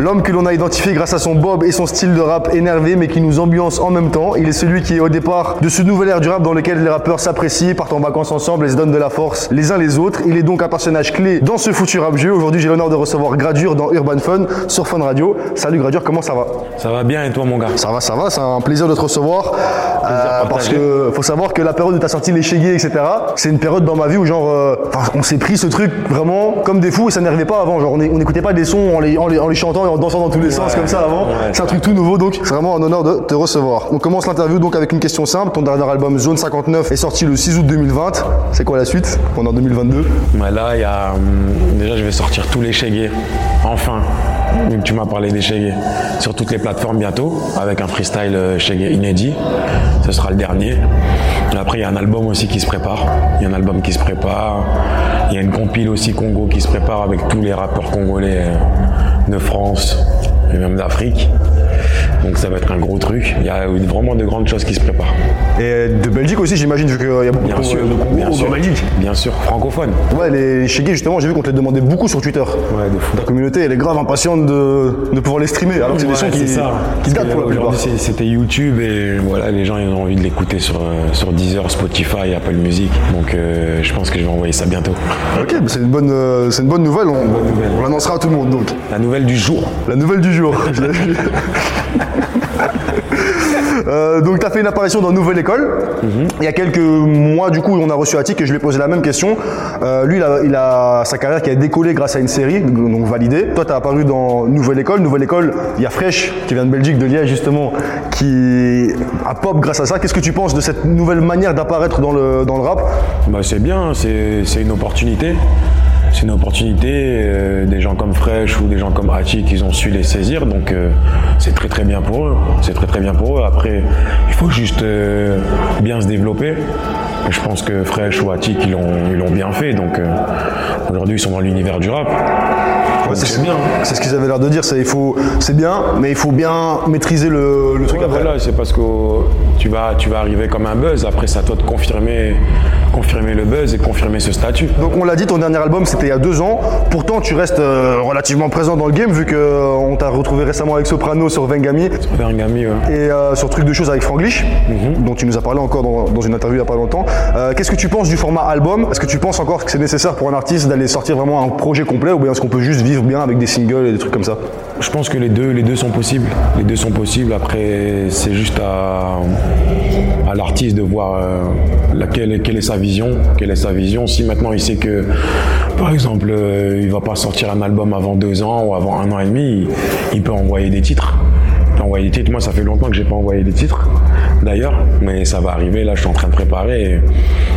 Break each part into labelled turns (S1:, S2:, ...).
S1: L'homme que l'on a identifié grâce à son bob et son style de rap énervé mais qui nous ambiance en même temps. Il est celui qui est au départ de ce nouvel ère du rap dans lequel les rappeurs s'apprécient, partent en vacances ensemble et se donnent de la force les uns les autres. Il est donc un personnage clé dans ce futur rap jeu. Aujourd'hui, j'ai l'honneur de recevoir Gradure dans Urban Fun sur Fun Radio. Salut Gradure, comment ça va?
S2: Ça va bien et toi mon gars?
S1: Ça va, ça va, c'est un plaisir de te recevoir. Euh, parce que faut savoir que la période où tu as sorti les chégués, etc., c'est une période dans ma vie où genre euh, on s'est pris ce truc vraiment comme des fous et ça n'arrivait pas avant. Genre on n'écoutait pas des sons en les, en les- en les chantant en dansant dans tous les sens comme ça avant.
S2: ouais,
S1: c'est un truc tout nouveau donc c'est vraiment un honneur de te recevoir. On commence l'interview donc avec une question simple. Ton dernier album Zone 59 est sorti le 6 août 2020. C'est quoi la suite On est en 2022.
S2: Ouais, Là, il y a, hum, déjà, je vais sortir tous les chégués. Enfin, que tu m'as parlé des chégués. Sur toutes les plateformes bientôt, avec un freestyle euh, chégué inédit. Ce sera le dernier. Après, il y a un album aussi qui se prépare. Il y a un album qui se prépare. Il y a une compile aussi Congo qui se prépare avec tous les rappeurs congolais euh, de France et même d'Afrique. Donc ça va être un gros truc. Il y a vraiment de grandes choses qui se préparent.
S1: Et de Belgique aussi j'imagine vu qu'il y a beaucoup
S2: Bien
S1: de,
S2: sûr,
S1: de
S2: bien sûr.
S1: Belgique.
S2: Bien sûr, francophone.
S1: Ouais les chégués justement j'ai vu qu'on te les demandait beaucoup sur Twitter.
S2: Ouais, de fou.
S1: La communauté elle est grave impatiente de, de pouvoir les streamer alors que c'est des sons qui,
S2: ça.
S1: qui datent pour la plupart.
S2: C'était YouTube et voilà, les gens ils ont envie de l'écouter sur, euh, sur Deezer, Spotify, Apple Music. Donc euh, je pense que je vais envoyer ça bientôt.
S1: Ok, bah c'est une bonne, euh, c'est une bonne nouvelle. On,
S2: nouvelle.
S1: on l'annoncera à tout le monde donc.
S2: La nouvelle du jour.
S1: La nouvelle du jour. Euh, donc tu as fait une apparition dans Nouvelle École. Il y a quelques mois du coup on a reçu Attic et je lui ai posé la même question. Euh, lui il a, il a sa carrière qui a décollé grâce à une série, donc validée. Toi tu as apparu dans Nouvelle École. Nouvelle École, il y a Fresh qui vient de Belgique, de Liège justement, qui a pop grâce à ça. Qu'est-ce que tu penses de cette nouvelle manière d'apparaître dans le, dans le rap?
S2: Bah, c'est bien, c'est c'est une opportunité. C'est une opportunité. euh, des gens comme Fresh ou des gens comme Hachi qui ont su les saisir. Donc euh, c'est très très bien pour eux. C'est très très bien pour eux. Après, il faut juste euh, bien se développer. Je pense que Fresh ou Hachi ils l'ont bien fait. Donc aujourd'hui ils sont dans l'univers du rap. C'est bien.
S1: C'est ce qu'ils avaient l'air de dire, c'est il faut, c'est bien, mais il faut bien maîtriser le, le truc
S2: Ouais,
S1: après.
S2: voilà, c'est parce que tu vas, tu vas arriver comme un buzz. Après, c'est à toi de confirmer, confirmer le buzz et confirmer ce statut.
S1: Donc on l'a dit, ton dernier album c'était il y a deux ans. Pourtant tu restes euh, relativement présent dans le game vu qu'on t'a retrouvé récemment avec Soprano sur Vengami
S2: Vergami, ouais.
S1: et euh, sur Truc de choses avec Franglish,
S2: Mhm.
S1: dont tu nous as parlé encore dans, dans une interview il n'y a pas longtemps. Euh, Qu'est-ce que tu penses du format album? Est-ce que tu penses encore que c'est nécessaire pour un artiste d'aller sortir vraiment un projet complet ou bien est-ce qu'on peut juste vivre bien avec des singles et des trucs comme ça
S2: Je pense que les deux, les deux sont possibles. Les deux sont possibles. Après, c'est juste à, l'artiste de voir euh, laquelle, quelle est sa vision. Quelle est sa vision. Si maintenant il sait que, par exemple, euh, il va pas sortir un album avant deux ans ou avant un an et demi, il, peut envoyer des titres. Envoyer des titres. Moi, ça fait longtemps que j'ai pas envoyé des titres, d'ailleurs, mais ça va arriver. Là, je suis en train de préparer.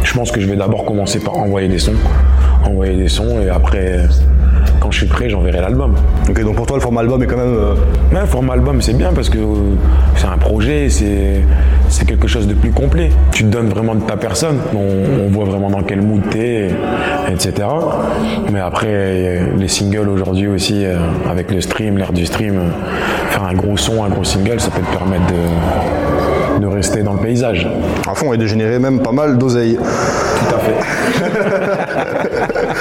S2: Je pense que je vais d'abord commencer par envoyer des sons, envoyer des sons, et après, quand je suis prêt, j'enverrai l'album.
S1: Ok, donc pour toi le format album est quand même. euh,
S2: Mais un format album, c'est bien parce que euh, c'est un projet, c'est c'est quelque chose de plus complet. Tu te donnes vraiment de ta personne, on, on voit vraiment dans quel mood t'es, etc. Mais après, euh, les singles aujourd'hui aussi, avec le stream, l'ère du stream, faire un gros son, un gros single, ça peut te permettre de, de rester dans le paysage.
S1: à fond et de générer même pas mal d'oseille.
S2: Tout à fait.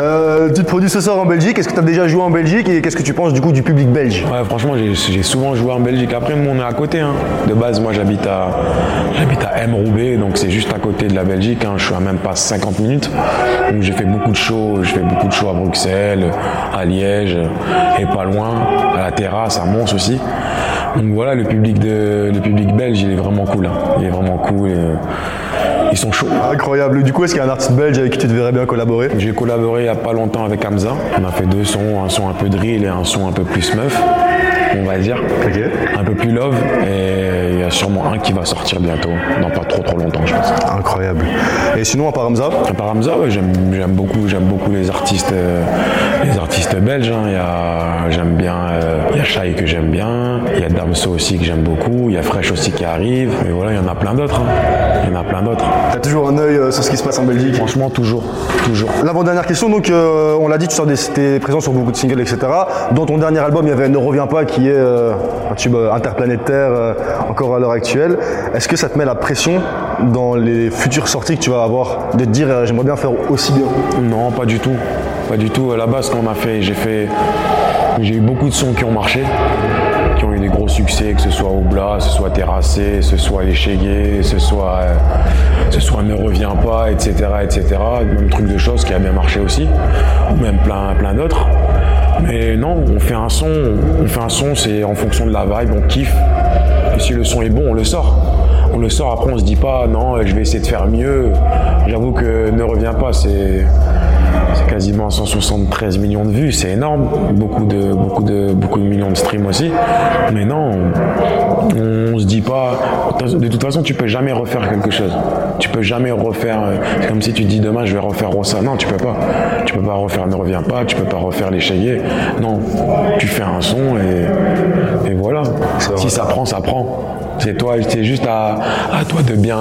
S1: Euh, tu te produis ce soir en Belgique, est-ce que tu as déjà joué en Belgique et qu'est-ce que tu penses du coup du public belge?
S2: Ouais, franchement, j'ai souvent joué en Belgique. Après, nous, on est à côté. hein. De base, moi, j'habite à, à M. Roubaix, donc c'est juste à côté de la Belgique. hein. Je suis à même pas 50 minutes. Donc, j'ai fait beaucoup de shows. Je fais beaucoup de shows à Bruxelles, à Liège, et pas loin, à la terrasse, à Mons aussi. Donc voilà, le public belge, il est vraiment cool. hein. Il est vraiment cool. Ils sont chauds.
S1: Incroyable. Du coup, est-ce qu'il y a un artiste belge avec qui tu te verrais bien collaborer?
S2: J'ai collaboré il n'y a pas longtemps avec Hamza. On a fait deux sons, un son un peu drill et un son un peu plus meuf, on va dire.
S1: Ok.
S2: Un peu plus love. Et il y a sûrement un qui va sortir bientôt, dans pas trop trop longtemps, je pense.
S1: Incroyable. Et sinon, à part Hamza?
S2: À part Hamza, ouais, j'aime j'aime beaucoup, j'aime beaucoup les artistes, euh, les artistes belges. hein. Il y a, j'aime bien, euh, il y a Shai que j'aime bien, il y a Damso aussi que j'aime beaucoup, il y a Fresh aussi qui arrive. Mais voilà, il y en a plein d'autres. hein. Il y en a plein d'autres.
S1: T'as toujours un œil euh, sur ce qui se passe en Belgique?
S2: Franchement, toujours, toujours.
S1: L'avant-dernière question, donc on l'a dit, tu sors des, t'es présent sur beaucoup de singles, etc. Dans ton dernier album, il y avait Ne reviens pas, qui est un tube interplanétaire à l'heure actuelle. Est-ce que ça te met la pression dans les futures sorties que tu vas avoir de te dire euh, j'aimerais bien faire aussi bien?
S2: Non, pas du tout. Pas du tout. À la base, quand on a fait, j'ai fait, J'ai eu beaucoup de sons qui ont marché, qui ont eu des gros succès, que ce soit Oubla, que ce soit Terrassé, que ce soit Échegué, que ce soit, euh, ce soit Ne reviens pas, etc., etc. Même truc de choses qui a bien marché aussi, ou même plein, plein d'autres. Mais non, on fait un son, on fait un son, c'est en fonction de la vibe, on kiffe. Si le son est bon, on le sort. On le sort, après on se dit pas non, je vais essayer de faire mieux. J'avoue que ne reviens pas, c'est quasiment 173 millions de vues, c'est énorme. Beaucoup de, beaucoup, de, beaucoup de millions de streams aussi. Mais non, on, se dit pas. De toute façon, tu peux jamais refaire quelque chose. Tu peux jamais refaire. C'est comme si tu dis demain, je vais refaire Rossa. Non, tu peux pas. Tu peux pas refaire Ne reviens pas. Tu peux pas refaire Les Non, tu fais un son et, et voilà. Si ça prend, ça prend. C'est toi, c'est juste à, toi de bien,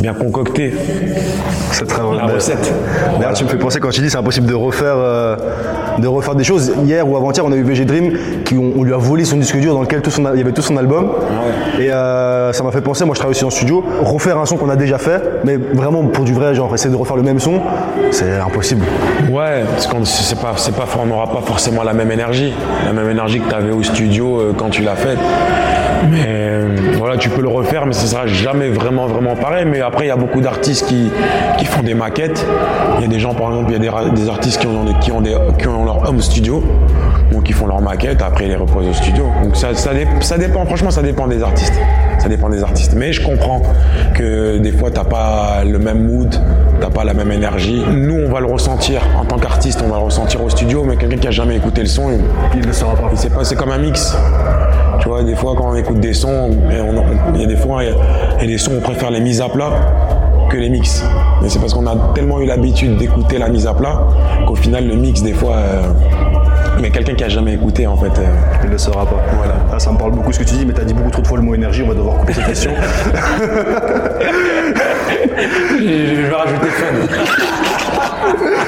S2: bien concocter
S1: cette la recette. D'ailleurs, tu me fais penser quand tu dis c'est impossible de refaire, euh, de refaire des choses. Hier ou avant-hier, on a eu VG Dream qui on, lui a volé son disque dur dans lequel tout son, il y avait tout son album. Et euh, ça m'a fait penser. Moi, je travaille aussi en studio. Refaire un son qu'on a déjà fait, mais vraiment pour du vrai, genre essayer de refaire le même son, c'est impossible.
S2: Ouais, parce qu'on c'est pas, c'est pas, on n'aura pas forcément la même énergie, la même énergie que tu avais au studio euh, quand tu l'as fait. Mais voilà, tu peux le refaire, mais ce sera jamais vraiment, vraiment pareil. Mais après, il y a beaucoup d'artistes qui, qui, font des maquettes. Il y a des gens, par exemple, il y a des, artistes qui ont, qui, ont des, qui ont leur home studio, donc qui font leur maquette, après ils les reposent au studio. Donc ça, ça, ça dépend, franchement, ça dépend des artistes. Ça dépend des artistes. Mais je comprends que des fois, tu n'as pas le même mood, tu n'as pas la même énergie. Nous, on va le ressentir en tant qu'artiste, on va le ressentir au studio, mais quelqu'un qui a jamais écouté le son,
S1: il ne le saura pas.
S2: C'est comme un mix. Tu vois, des fois, quand on écoute des sons, il y a des fois, il y a des sons, on préfère les mises à plat que les mix. Mais c'est parce qu'on a tellement eu l'habitude d'écouter la mise à plat qu'au final, le mix, des fois, euh, mais quelqu'un qui a jamais écouté, en fait. Euh,
S1: il ne le saura pas. Voilà. Ah, ça me parle beaucoup ce que tu dis, mais tu as dit beaucoup trop de fois le mot énergie, on va devoir couper cette question.
S2: Je vais rajouter fun.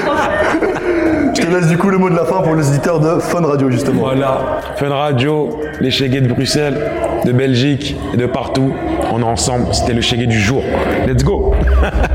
S1: Je laisse du coup le mot de la fin pour les éditeurs de Fun Radio, justement.
S2: Voilà, Fun Radio, les Chégués de Bruxelles, de Belgique et de partout. On est ensemble, c'était le Chégué du jour. Let's go